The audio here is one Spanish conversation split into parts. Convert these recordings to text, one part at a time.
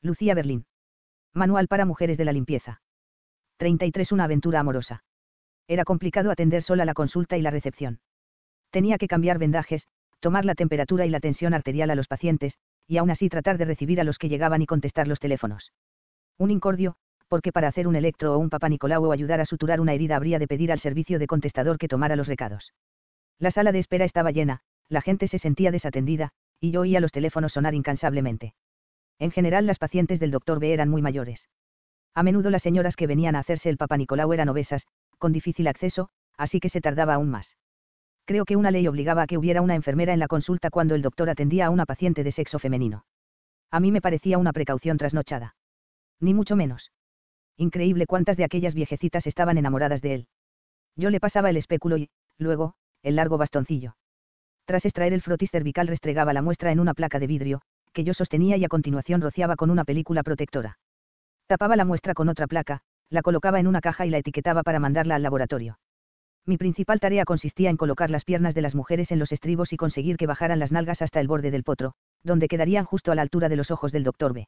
Lucía Berlín. Manual para mujeres de la limpieza. 33 Una aventura amorosa. Era complicado atender sola la consulta y la recepción. Tenía que cambiar vendajes, tomar la temperatura y la tensión arterial a los pacientes, y aún así tratar de recibir a los que llegaban y contestar los teléfonos. Un incordio, porque para hacer un electro o un papá Nicolau o ayudar a suturar una herida habría de pedir al servicio de contestador que tomara los recados. La sala de espera estaba llena, la gente se sentía desatendida, y yo oía los teléfonos sonar incansablemente. En general las pacientes del doctor B eran muy mayores. A menudo las señoras que venían a hacerse el Papa Nicolau eran obesas, con difícil acceso, así que se tardaba aún más. Creo que una ley obligaba a que hubiera una enfermera en la consulta cuando el doctor atendía a una paciente de sexo femenino. A mí me parecía una precaución trasnochada. Ni mucho menos. Increíble cuántas de aquellas viejecitas estaban enamoradas de él. Yo le pasaba el espéculo y, luego, el largo bastoncillo. Tras extraer el frotis cervical restregaba la muestra en una placa de vidrio, que yo sostenía y a continuación rociaba con una película protectora. Tapaba la muestra con otra placa, la colocaba en una caja y la etiquetaba para mandarla al laboratorio. Mi principal tarea consistía en colocar las piernas de las mujeres en los estribos y conseguir que bajaran las nalgas hasta el borde del potro, donde quedarían justo a la altura de los ojos del doctor B.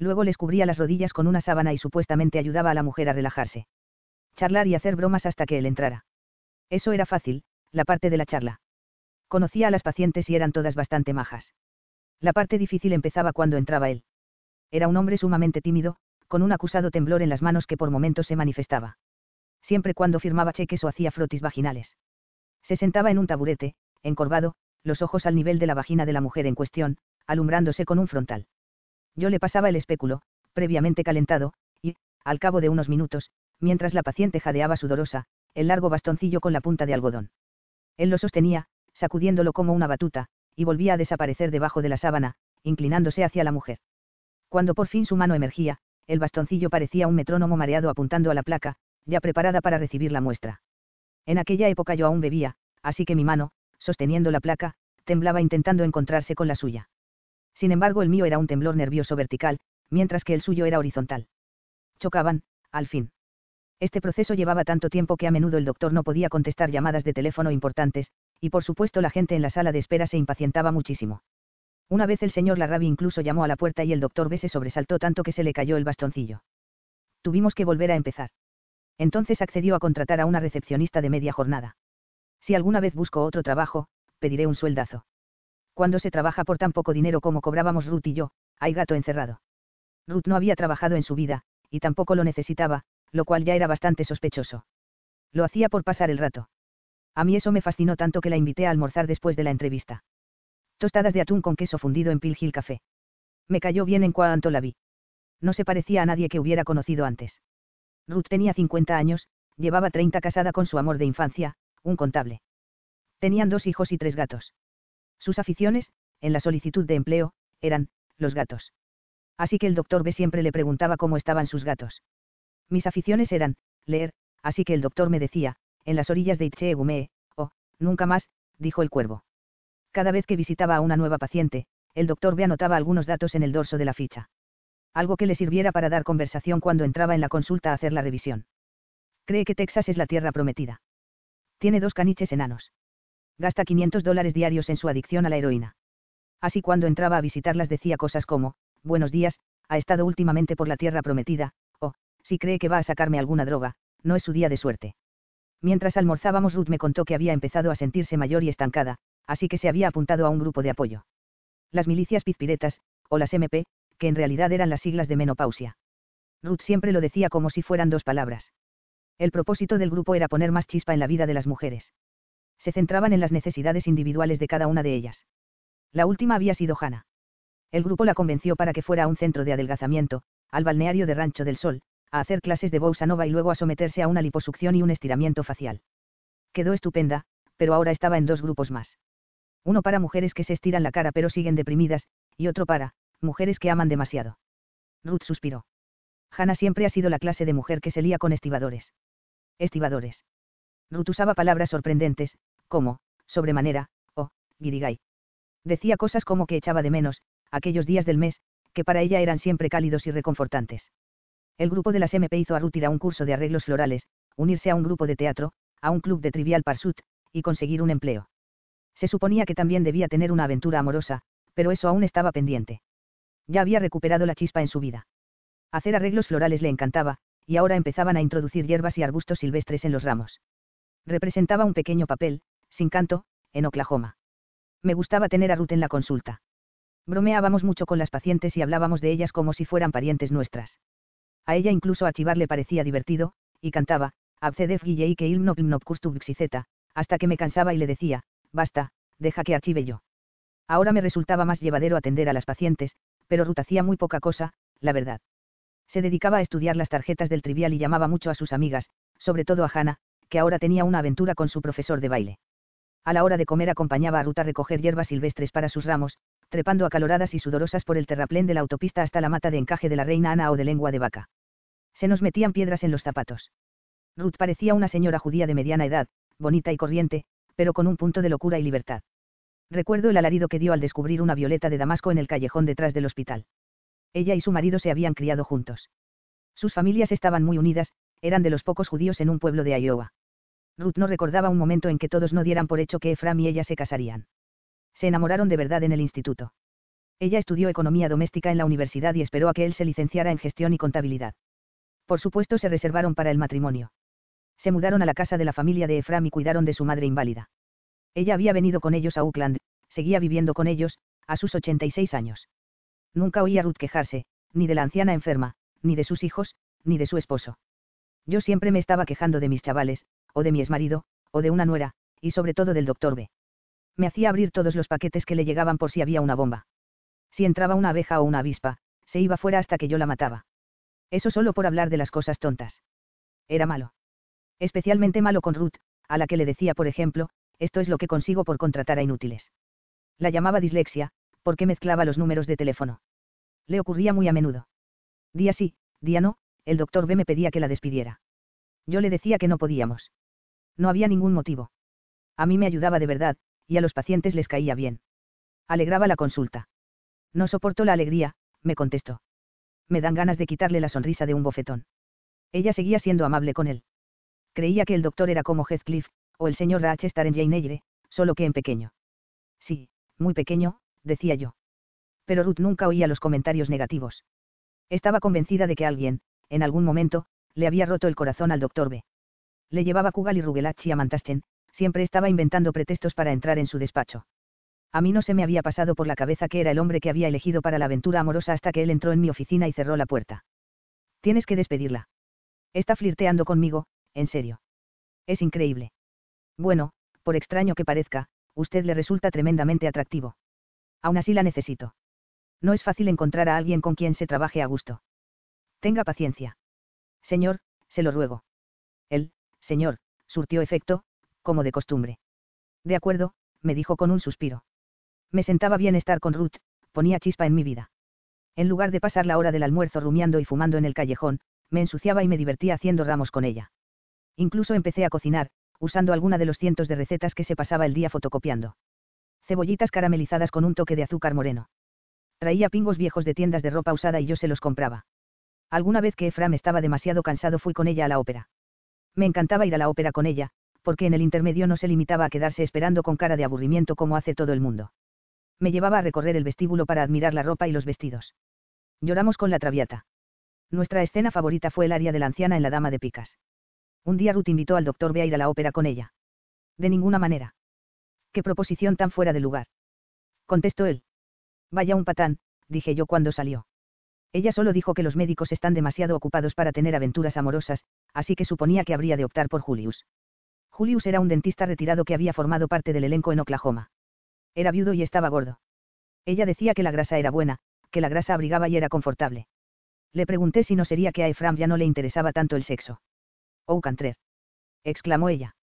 Luego les cubría las rodillas con una sábana y supuestamente ayudaba a la mujer a relajarse. Charlar y hacer bromas hasta que él entrara. Eso era fácil, la parte de la charla. Conocía a las pacientes y eran todas bastante majas. La parte difícil empezaba cuando entraba él. Era un hombre sumamente tímido, con un acusado temblor en las manos que por momentos se manifestaba. Siempre cuando firmaba cheques o hacía frotis vaginales. Se sentaba en un taburete, encorvado, los ojos al nivel de la vagina de la mujer en cuestión, alumbrándose con un frontal. Yo le pasaba el espéculo, previamente calentado, y, al cabo de unos minutos, mientras la paciente jadeaba sudorosa, el largo bastoncillo con la punta de algodón. Él lo sostenía, sacudiéndolo como una batuta, y volvía a desaparecer debajo de la sábana, inclinándose hacia la mujer. Cuando por fin su mano emergía, el bastoncillo parecía un metrónomo mareado apuntando a la placa, ya preparada para recibir la muestra. En aquella época yo aún bebía, así que mi mano, sosteniendo la placa, temblaba intentando encontrarse con la suya. Sin embargo, el mío era un temblor nervioso vertical, mientras que el suyo era horizontal. Chocaban, al fin. Este proceso llevaba tanto tiempo que a menudo el doctor no podía contestar llamadas de teléfono importantes, y por supuesto la gente en la sala de espera se impacientaba muchísimo. Una vez el señor Larrabi incluso llamó a la puerta y el doctor B se sobresaltó tanto que se le cayó el bastoncillo. Tuvimos que volver a empezar. Entonces accedió a contratar a una recepcionista de media jornada. Si alguna vez busco otro trabajo, pediré un sueldazo. Cuando se trabaja por tan poco dinero como cobrábamos Ruth y yo, hay gato encerrado. Ruth no había trabajado en su vida, y tampoco lo necesitaba, lo cual ya era bastante sospechoso. Lo hacía por pasar el rato. A mí eso me fascinó tanto que la invité a almorzar después de la entrevista. Tostadas de atún con queso fundido en Pill Hill Café. Me cayó bien en cuanto la vi. No se parecía a nadie que hubiera conocido antes. Ruth tenía 50 años, llevaba 30 casada con su amor de infancia, un contable. Tenían dos hijos y tres gatos. Sus aficiones, en la solicitud de empleo, eran, los gatos. Así que el doctor B siempre le preguntaba cómo estaban sus gatos. Mis aficiones eran, leer, así que el doctor me decía, en las orillas de Itcheegumee, o, nunca más, dijo el cuervo. Cada vez que visitaba a una nueva paciente, el doctor B anotaba algunos datos en el dorso de la ficha. Algo que le sirviera para dar conversación cuando entraba en la consulta a hacer la revisión. Cree que Texas es la tierra prometida. Tiene dos caniches enanos. Gasta 500 dólares diarios en su adicción a la heroína. Así cuando entraba a visitarlas decía cosas como, buenos días, ha estado últimamente por la tierra prometida, o, si cree que va a sacarme alguna droga, no es su día de suerte. Mientras almorzábamos Ruth me contó que había empezado a sentirse mayor y estancada, así que se había apuntado a un grupo de apoyo. Las milicias pizpiretas, o las MP, que en realidad eran las siglas de menopausia. Ruth siempre lo decía como si fueran dos palabras. El propósito del grupo era poner más chispa en la vida de las mujeres. Se centraban en las necesidades individuales de cada una de ellas. La última había sido Hannah. El grupo la convenció para que fuera a un centro de adelgazamiento, al balneario de Rancho del Sol, a hacer clases de Bossa Nova y luego a someterse a una liposucción y un estiramiento facial. Quedó estupenda, pero ahora estaba en dos grupos más. Uno para mujeres que se estiran la cara pero siguen deprimidas, y otro para, mujeres que aman demasiado. Ruth suspiró. Hannah siempre ha sido la clase de mujer que se lía con estibadores. Estibadores. Ruth usaba palabras sorprendentes, como, sobremanera, o, guirigay. Decía cosas como que echaba de menos, aquellos días del mes, que para ella eran siempre cálidos y reconfortantes. El grupo de las MP hizo a Ruth ir a un curso de arreglos florales, unirse a un grupo de teatro, a un club de Trivial Pursuit, y conseguir un empleo. Se suponía que también debía tener una aventura amorosa, pero eso aún estaba pendiente. Ya había recuperado la chispa en su vida. Hacer arreglos florales le encantaba, y ahora empezaban a introducir hierbas y arbustos silvestres en los ramos. Representaba un pequeño papel, sin canto, en Oklahoma. Me gustaba tener a Ruth en la consulta. Bromeábamos mucho con las pacientes y hablábamos de ellas como si fueran parientes nuestras. A ella incluso archivar le parecía divertido, y cantaba, Abcedef Guillei que ilmnop hasta que me cansaba y le decía, basta, deja que archive yo. Ahora me resultaba más llevadero atender a las pacientes, pero Ruth hacía muy poca cosa, la verdad. Se dedicaba a estudiar las tarjetas del trivial y llamaba mucho a sus amigas, sobre todo a Hannah, que ahora tenía una aventura con su profesor de baile. A la hora de comer acompañaba a Ruth a recoger hierbas silvestres para sus ramos, trepando acaloradas y sudorosas por el terraplén de la autopista hasta la mata de encaje de la reina Ana o de lengua de vaca. Se nos metían piedras en los zapatos. Ruth parecía una señora judía de mediana edad, bonita y corriente, pero con un punto de locura y libertad. Recuerdo el alarido que dio al descubrir una violeta de Damasco en el callejón detrás del hospital. Ella y su marido se habían criado juntos. Sus familias estaban muy unidas, eran de los pocos judíos en un pueblo de Iowa. Ruth no recordaba un momento en que todos no dieran por hecho que Efram y ella se casarían. Se enamoraron de verdad en el instituto. Ella estudió economía doméstica en la universidad y esperó a que él se licenciara en gestión y contabilidad. Por supuesto se reservaron para el matrimonio. Se mudaron a la casa de la familia de Efram y cuidaron de su madre inválida. Ella había venido con ellos a Oakland, seguía viviendo con ellos, a sus 86 años. Nunca oía a Ruth quejarse, ni de la anciana enferma, ni de sus hijos, ni de su esposo. Yo siempre me estaba quejando de mis chavales, o de mi exmarido, o de una nuera, y sobre todo del doctor B. Me hacía abrir todos los paquetes que le llegaban por si había una bomba. Si entraba una abeja o una avispa, se iba fuera hasta que yo la mataba. Eso solo por hablar de las cosas tontas. Era malo. Especialmente malo con Ruth, a la que le decía, por ejemplo, esto es lo que consigo por contratar a inútiles. La llamaba dislexia, porque mezclaba los números de teléfono. Le ocurría muy a menudo. Día sí, día no, el doctor B me pedía que la despidiera. Yo le decía que no podíamos. No había ningún motivo. A mí me ayudaba de verdad, y a los pacientes les caía bien. Alegraba la consulta. No soporto la alegría, me contestó. Me dan ganas de quitarle la sonrisa de un bofetón. Ella seguía siendo amable con él. Creía que el doctor era como Heathcliff, o el señor Rochester en Jane Eyre, solo que en pequeño. Sí, muy pequeño, decía yo. Pero Ruth nunca oía los comentarios negativos. Estaba convencida de que alguien, en algún momento, le había roto el corazón al doctor B. Le llevaba Kugal y Rugelach a Mantasten, siempre estaba inventando pretextos para entrar en su despacho. A mí no se me había pasado por la cabeza que era el hombre que había elegido para la aventura amorosa hasta que él entró en mi oficina y cerró la puerta. Tienes que despedirla. Está flirteando conmigo, en serio. Es increíble. Bueno, por extraño que parezca, usted le resulta tremendamente atractivo. Aún así la necesito. No es fácil encontrar a alguien con quien se trabaje a gusto. Tenga paciencia. Señor, se lo ruego. Él, señor, surtió efecto, como de costumbre. De acuerdo, me dijo con un suspiro. Me sentaba bien estar con Ruth, ponía chispa en mi vida. En lugar de pasar la hora del almuerzo rumiando y fumando en el callejón, me ensuciaba y me divertía haciendo ramos con ella. Incluso empecé a cocinar, usando alguna de los cientos de recetas que se pasaba el día fotocopiando. Cebollitas caramelizadas con un toque de azúcar moreno. Traía pingos viejos de tiendas de ropa usada y yo se los compraba. Alguna vez que Efram estaba demasiado cansado fui con ella a la ópera. Me encantaba ir a la ópera con ella, porque en el intermedio no se limitaba a quedarse esperando con cara de aburrimiento como hace todo el mundo. Me llevaba a recorrer el vestíbulo para admirar la ropa y los vestidos. Lloramos con la traviata. Nuestra escena favorita fue el área de la anciana en la dama de picas. Un día Ruth invitó al doctor B a ir a la ópera con ella. De ninguna manera. Qué proposición tan fuera de lugar. Contestó él. Vaya un patán, dije yo cuando salió. Ella solo dijo que los médicos están demasiado ocupados para tener aventuras amorosas, así que suponía que habría de optar por Julius. Julius era un dentista retirado que había formado parte del elenco en Oklahoma. Era viudo y estaba gordo. Ella decía que la grasa era buena, que la grasa abrigaba y era confortable. Le pregunté si no sería que a Efram ya no le interesaba tanto el sexo. Oh, Cantrer. exclamó ella.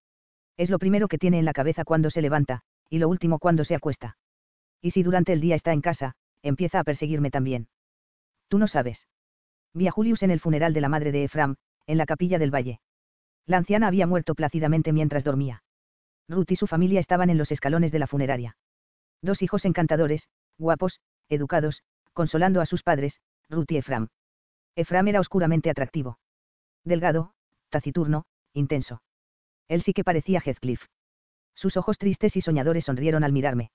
Es lo primero que tiene en la cabeza cuando se levanta, y lo último cuando se acuesta. Y si durante el día está en casa, empieza a perseguirme también. Tú no sabes. Vi a Julius en el funeral de la madre de Efram, en la capilla del valle. La anciana había muerto plácidamente mientras dormía. Ruth y su familia estaban en los escalones de la funeraria. Dos hijos encantadores, guapos, educados, consolando a sus padres, Ruth y Efram. Efram era oscuramente atractivo. Delgado, taciturno, intenso. Él sí que parecía Heathcliff. Sus ojos tristes y soñadores sonrieron al mirarme.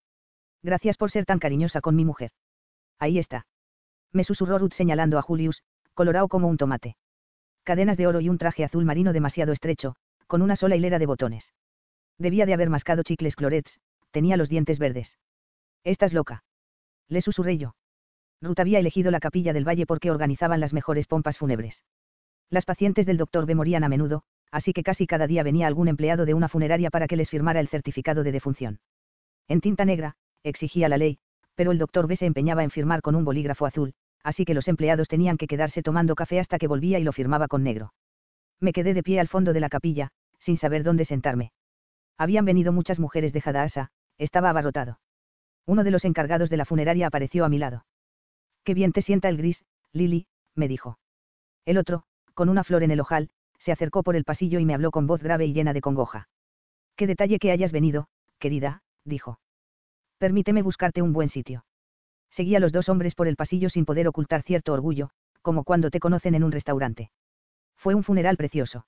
Gracias por ser tan cariñosa con mi mujer. Ahí está. Me susurró Ruth señalando a Julius, colorado como un tomate. Cadenas de oro y un traje azul marino demasiado estrecho, con una sola hilera de botones. Debía de haber mascado chicles clorets, tenía los dientes verdes. Estás loca. Le susurré yo. Ruth había elegido la capilla del valle porque organizaban las mejores pompas fúnebres. Las pacientes del doctor B morían a menudo, así que casi cada día venía algún empleado de una funeraria para que les firmara el certificado de defunción. En tinta negra, exigía la ley, pero el doctor B se empeñaba en firmar con un bolígrafo azul, así que los empleados tenían que quedarse tomando café hasta que volvía y lo firmaba con negro. Me quedé de pie al fondo de la capilla, sin saber dónde sentarme. Habían venido muchas mujeres de Hadaasa, estaba abarrotado. Uno de los encargados de la funeraria apareció a mi lado. Qué bien te sienta el gris, Lily, me dijo. El otro, con una flor en el ojal, se acercó por el pasillo y me habló con voz grave y llena de congoja. Qué detalle que hayas venido, querida, dijo. Permíteme buscarte un buen sitio. Seguía a los dos hombres por el pasillo sin poder ocultar cierto orgullo, como cuando te conocen en un restaurante. Fue un funeral precioso.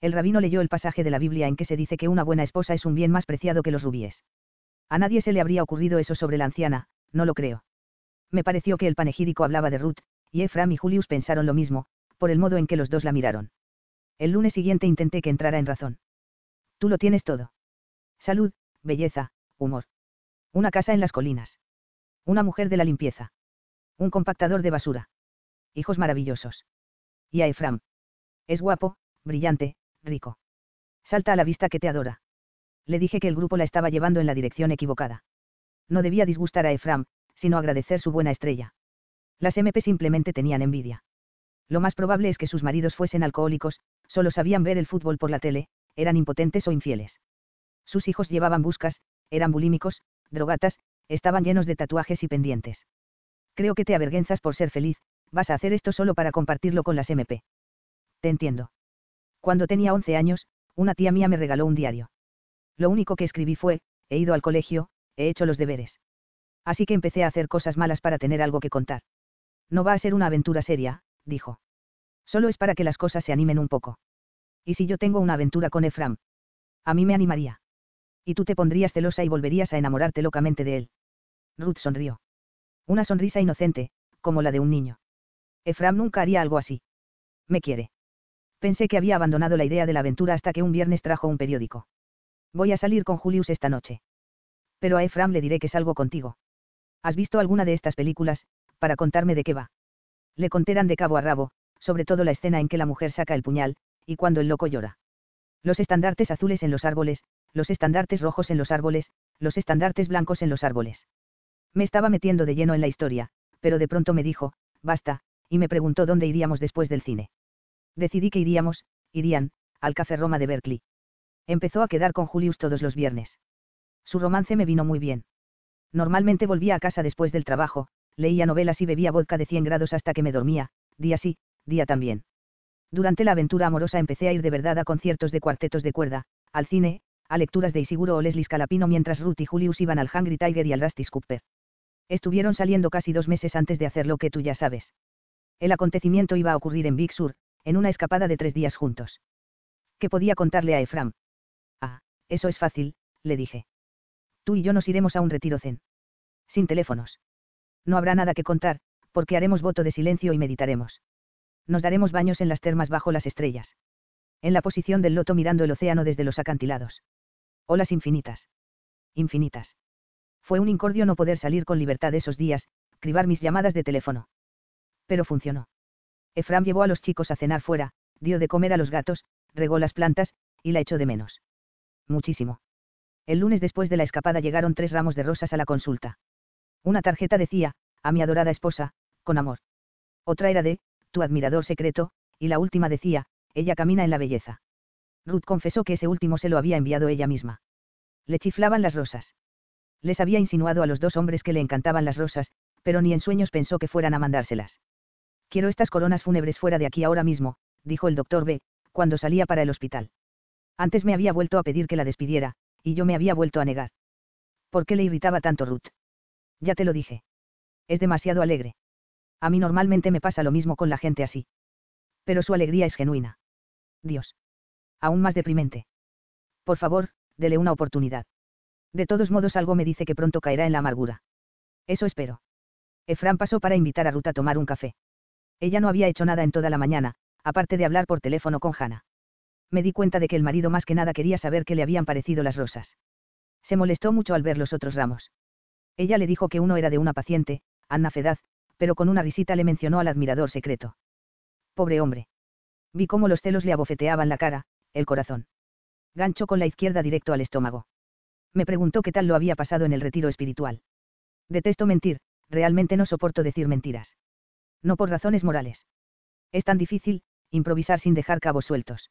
El rabino leyó el pasaje de la Biblia en que se dice que una buena esposa es un bien más preciado que los rubíes. A nadie se le habría ocurrido eso sobre la anciana, no lo creo. Me pareció que el panegírico hablaba de Ruth, y Efram y Julius pensaron lo mismo, por el modo en que los dos la miraron. El lunes siguiente intenté que entrara en razón. Tú lo tienes todo. Salud, belleza, humor. Una casa en las colinas. Una mujer de la limpieza. Un compactador de basura. Hijos maravillosos. Y a Efram. Es guapo, brillante, rico. Salta a la vista que te adora. Le dije que el grupo la estaba llevando en la dirección equivocada. No debía disgustar a Efram, sino agradecer su buena estrella. Las MP simplemente tenían envidia. Lo más probable es que sus maridos fuesen alcohólicos, solo sabían ver el fútbol por la tele, eran impotentes o infieles. Sus hijos llevaban buscas, eran bulímicos, drogatas, estaban llenos de tatuajes y pendientes. Creo que te avergüenzas por ser feliz, vas a hacer esto solo para compartirlo con las MP. Te entiendo. Cuando tenía 11 años, una tía mía me regaló un diario. Lo único que escribí fue, he ido al colegio, he hecho los deberes. Así que empecé a hacer cosas malas para tener algo que contar. No va a ser una aventura seria, dijo. Solo es para que las cosas se animen un poco. ¿Y si yo tengo una aventura con Efram? A mí me animaría. Y tú te pondrías celosa y volverías a enamorarte locamente de él. Ruth sonrió. Una sonrisa inocente, como la de un niño. Efram nunca haría algo así. Me quiere. Pensé que había abandonado la idea de la aventura hasta que un viernes trajo un periódico. Voy a salir con Julius esta noche. Pero a Efram le diré que salgo contigo. ¿Has visto alguna de estas películas, para contarme de qué va? Le contarán de cabo a rabo, sobre todo la escena en que la mujer saca el puñal, y cuando el loco llora. Los estandartes azules en los árboles, los estandartes rojos en los árboles, los estandartes blancos en los árboles. Me estaba metiendo de lleno en la historia, pero de pronto me dijo, basta, y me preguntó dónde iríamos después del cine. Decidí que iríamos, irían, al Café Roma de Berkeley. Empezó a quedar con Julius todos los viernes. Su romance me vino muy bien. Normalmente volvía a casa después del trabajo, leía novelas y bebía vodka de 100 grados hasta que me dormía, día sí, día también. Durante la aventura amorosa empecé a ir de verdad a conciertos de cuartetos de cuerda, al cine, a lecturas de Isiguro o Leslie Scalapino mientras Ruth y Julius iban al Hungry Tiger y al Rusty Cooper. Estuvieron saliendo casi dos meses antes de hacer lo que tú ya sabes. El acontecimiento iba a ocurrir en Big Sur, en una escapada de tres días juntos. ¿Qué podía contarle a Efram? Ah, eso es fácil, le dije. Tú y yo nos iremos a un retiro zen. Sin teléfonos. No habrá nada que contar, porque haremos voto de silencio y meditaremos. Nos daremos baños en las termas bajo las estrellas. En la posición del loto mirando el océano desde los acantilados. Olas infinitas. Infinitas. Fue un incordio no poder salir con libertad esos días, cribar mis llamadas de teléfono. Pero funcionó. Efram llevó a los chicos a cenar fuera, dio de comer a los gatos, regó las plantas, y la echó de menos. Muchísimo. El lunes después de la escapada llegaron tres ramos de rosas a la consulta. Una tarjeta decía, a mi adorada esposa, con amor. Otra era de, tu admirador secreto, y la última decía, ella camina en la belleza. Ruth confesó que ese último se lo había enviado ella misma. Le chiflaban las rosas. Les había insinuado a los dos hombres que le encantaban las rosas, pero ni en sueños pensó que fueran a mandárselas. Quiero estas coronas fúnebres fuera de aquí ahora mismo, dijo el doctor B, cuando salía para el hospital. Antes me había vuelto a pedir que la despidiera, y yo me había vuelto a negar. ¿Por qué le irritaba tanto Ruth? Ya te lo dije. Es demasiado alegre. A mí normalmente me pasa lo mismo con la gente así. Pero su alegría es genuina. Dios. Aún más deprimente. Por favor, dele una oportunidad. De todos modos algo me dice que pronto caerá en la amargura. Eso espero. Efran pasó para invitar a Ruth a tomar un café. Ella no había hecho nada en toda la mañana, aparte de hablar por teléfono con Hannah. Me di cuenta de que el marido más que nada quería saber qué le habían parecido las rosas. Se molestó mucho al ver los otros ramos. Ella le dijo que uno era de una paciente, Anna Fedaz, pero con una risita le mencionó al admirador secreto. Pobre hombre. Vi cómo los celos le abofeteaban la cara, el corazón. Gancho con la izquierda directo al estómago. Me preguntó qué tal lo había pasado en el retiro espiritual. Detesto mentir, realmente no soporto decir mentiras. No por razones morales. Es tan difícil, improvisar sin dejar cabos sueltos.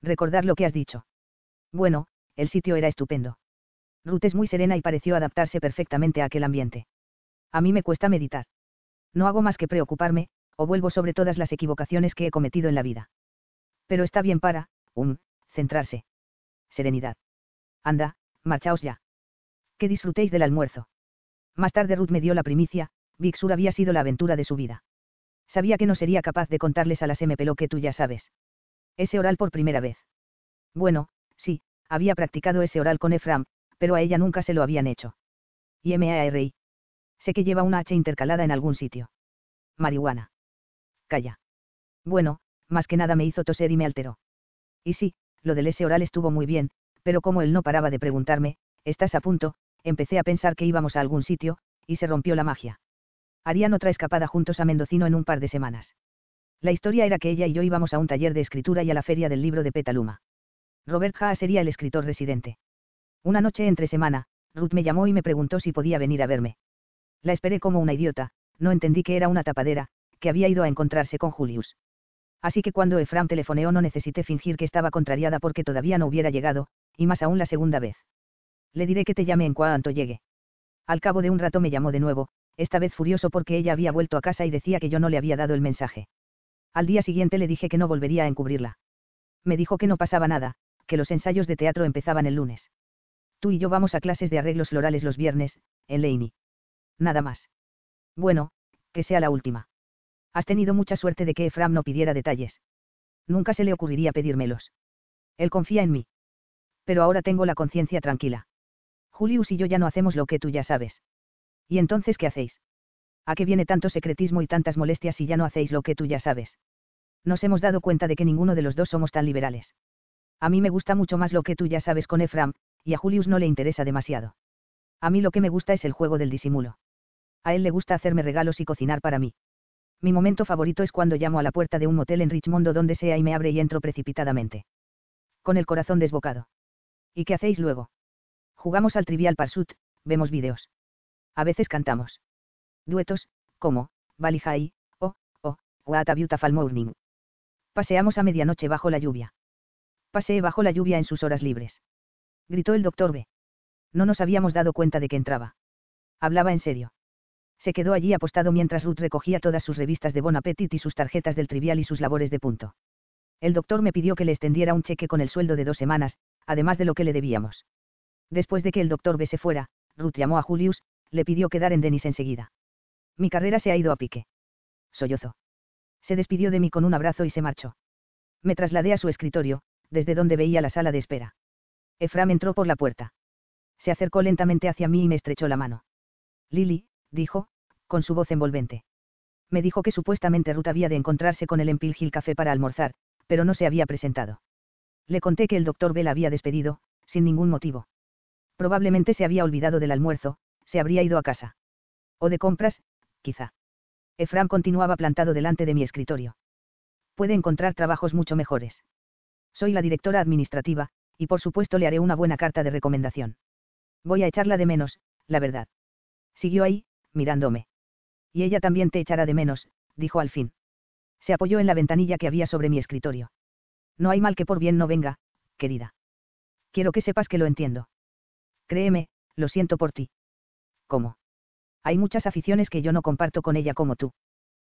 Recordar lo que has dicho. Bueno, el sitio era estupendo. Ruth es muy serena y pareció adaptarse perfectamente a aquel ambiente. A mí me cuesta meditar. No hago más que preocuparme, o vuelvo sobre todas las equivocaciones que he cometido en la vida. Pero está bien para, um, centrarse. Serenidad. Anda, marchaos ya. Que disfrutéis del almuerzo. Más tarde Ruth me dio la primicia, Big Sur había sido la aventura de su vida. Sabía que no sería capaz de contarles a las MP lo que tú ya sabes. Ese oral por primera vez. Bueno, sí, había practicado ese oral con Efram, pero a ella nunca se lo habían hecho. Y M.A.R.I. Sé que lleva una H intercalada en algún sitio. Marihuana. Calla. Bueno, más que nada me hizo toser y me alteró. Y sí, lo del ese oral estuvo muy bien, pero como él no paraba de preguntarme, ¿estás a punto? Empecé a pensar que íbamos a algún sitio, y se rompió la magia. Harían otra escapada juntos a Mendocino en un par de semanas. La historia era que ella y yo íbamos a un taller de escritura y a la feria del libro de Petaluma. Robert Haas sería el escritor residente. Una noche entre semana, Ruth me llamó y me preguntó si podía venir a verme. La esperé como una idiota, no entendí que era una tapadera, que había ido a encontrarse con Julius. Así que cuando Efram telefoneó no necesité fingir que estaba contrariada porque todavía no hubiera llegado, y más aún la segunda vez. Le diré que te llame en cuanto llegue. Al cabo de un rato me llamó de nuevo, esta vez furioso porque ella había vuelto a casa y decía que yo no le había dado el mensaje. Al día siguiente le dije que no volvería a encubrirla. Me dijo que no pasaba nada, que los ensayos de teatro empezaban el lunes. Tú y yo vamos a clases de arreglos florales los viernes, en Laney. Nada más. Bueno, que sea la última. Has tenido mucha suerte de que Efram no pidiera detalles. Nunca se le ocurriría pedírmelos. Él confía en mí. Pero ahora tengo la conciencia tranquila. Julius y yo ya no hacemos lo que tú ya sabes. ¿Y entonces qué hacéis? ¿A qué viene tanto secretismo y tantas molestias si ya no hacéis lo que tú ya sabes? Nos hemos dado cuenta de que ninguno de los dos somos tan liberales. A mí me gusta mucho más lo que tú ya sabes con Efram, y a Julius no le interesa demasiado. A mí lo que me gusta es el juego del disimulo. A él le gusta hacerme regalos y cocinar para mí. Mi momento favorito es cuando llamo a la puerta de un motel en Richmond o donde sea y me abre y entro precipitadamente. Con el corazón desbocado. ¿Y qué hacéis luego? Jugamos al Trivial Pursuit, vemos vídeos. A veces cantamos. Duetos, como, Valley High, o, o, What a Beautiful Morning. Paseamos a medianoche bajo la lluvia. Paseé bajo la lluvia en sus horas libres. Gritó el doctor B. No nos habíamos dado cuenta de que entraba. Hablaba en serio. Se quedó allí apostado mientras Ruth recogía todas sus revistas de Bon Appetit y sus tarjetas del trivial y sus labores de punto. El doctor me pidió que le extendiera un cheque con el sueldo de dos semanas, además de lo que le debíamos. Después de que el doctor B se fuera, Ruth llamó a Julius, le pidió quedar en Denis enseguida. Mi carrera se ha ido a pique. Sollozó. Se despidió de mí con un abrazo y se marchó. Me trasladé a su escritorio, desde donde veía la sala de espera. Efram entró por la puerta. Se acercó lentamente hacia mí y me estrechó la mano. Lily, dijo, con su voz envolvente. Me dijo que supuestamente Ruth había de encontrarse con él en Hill Café para almorzar, pero no se había presentado. Le conté que el doctor Bell había despedido, sin ningún motivo. Probablemente se había olvidado del almuerzo, se habría ido a casa. O de compras, quizá. Efram continuaba plantado delante de mi escritorio. Puede encontrar trabajos mucho mejores. Soy la directora administrativa, y por supuesto le haré una buena carta de recomendación. Voy a echarla de menos, la verdad. Siguió ahí, mirándome. Y ella también te echará de menos, dijo al fin. Se apoyó en la ventanilla que había sobre mi escritorio. No hay mal que por bien no venga, querida. Quiero que sepas que lo entiendo. Créeme, lo siento por ti. ¿Cómo? Hay muchas aficiones que yo no comparto con ella como tú.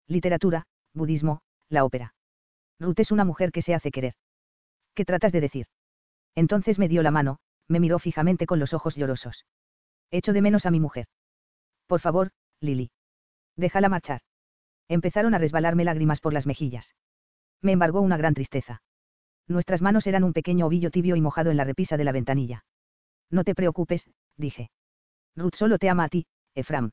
Literatura, budismo, la ópera. Ruth es una mujer que se hace querer. ¿Qué tratas de decir? Entonces me dio la mano, me miró fijamente con los ojos llorosos. Echo de menos a mi mujer. Por favor, Lily. Déjala marchar. Empezaron a resbalarme lágrimas por las mejillas. Me embargó una gran tristeza. Nuestras manos eran un pequeño ovillo tibio y mojado en la repisa de la ventanilla. No te preocupes, dije. Ruth solo te ama a ti, Efram.